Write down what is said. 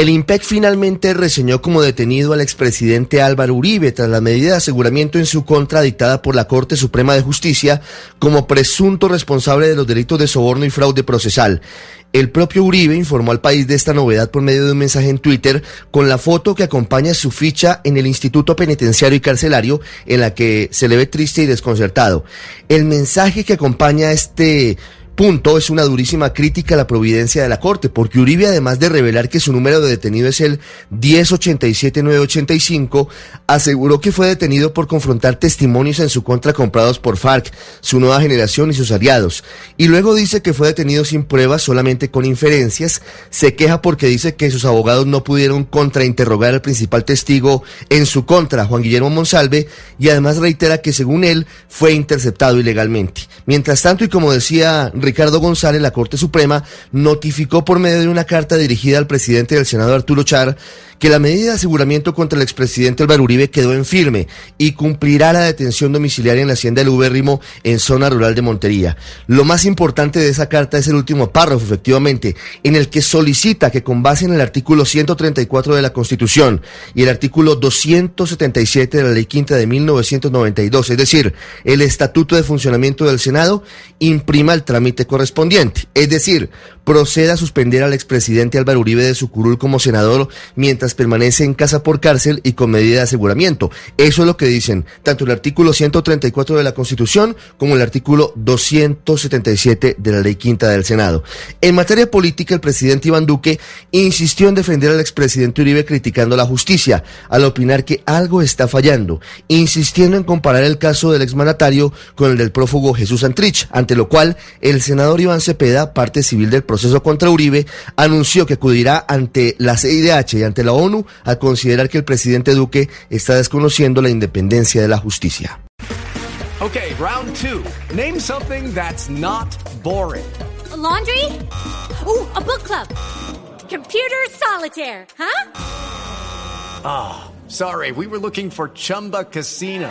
El IMPEC finalmente reseñó como detenido al expresidente Álvaro Uribe tras la medida de aseguramiento en su contra dictada por la Corte Suprema de Justicia como presunto responsable de los delitos de soborno y fraude procesal. El propio Uribe informó al país de esta novedad por medio de un mensaje en Twitter con la foto que acompaña su ficha en el Instituto Penitenciario y Carcelario en la que se le ve triste y desconcertado. El mensaje que acompaña este punto es una durísima crítica a la providencia de la Corte, porque Uribe, además de revelar que su número de detenido es el 1087985, aseguró que fue detenido por confrontar testimonios en su contra comprados por FARC, su nueva generación y sus aliados. Y luego dice que fue detenido sin pruebas, solamente con inferencias. Se queja porque dice que sus abogados no pudieron contrainterrogar al principal testigo en su contra, Juan Guillermo Monsalve, y además reitera que según él fue interceptado ilegalmente. Mientras tanto, y como decía Ricardo González, la Corte Suprema notificó por medio de una carta dirigida al presidente del Senado, Arturo Char, que la medida de aseguramiento contra el expresidente Álvaro Uribe quedó en firme y cumplirá la detención domiciliaria en la hacienda del Ubérrimo en zona rural de Montería. Lo más importante de esa carta es el último párrafo, efectivamente, en el que solicita que con base en el artículo 134 de la Constitución y el artículo 277 de la Ley Quinta de 1992, es decir, el Estatuto de Funcionamiento del Senado, imprima el trámite correspondiente, es decir, proceda a suspender al expresidente Álvaro Uribe de su curul como senador mientras permanece en casa por cárcel y con medida de aseguramiento. Eso es lo que dicen tanto el artículo 134 de la Constitución como el artículo 277 de la Ley Quinta del Senado. En materia política, el presidente Iván Duque insistió en defender al expresidente Uribe criticando la justicia, al opinar que algo está fallando, insistiendo en comparar el caso del exmandatario con el del prófugo Jesús Santrich, ante lo cual el senador Iván Cepeda, parte civil del proceso contra Uribe, anunció que acudirá ante la CIDH y ante la ONU a considerar que el presidente Duque está desconociendo la independencia de la justicia. Okay, round two. Name something that's not boring. A laundry? Ooh, a book club. Computer solitaire, huh? Ah, oh, sorry, we were looking for Chumba Casino.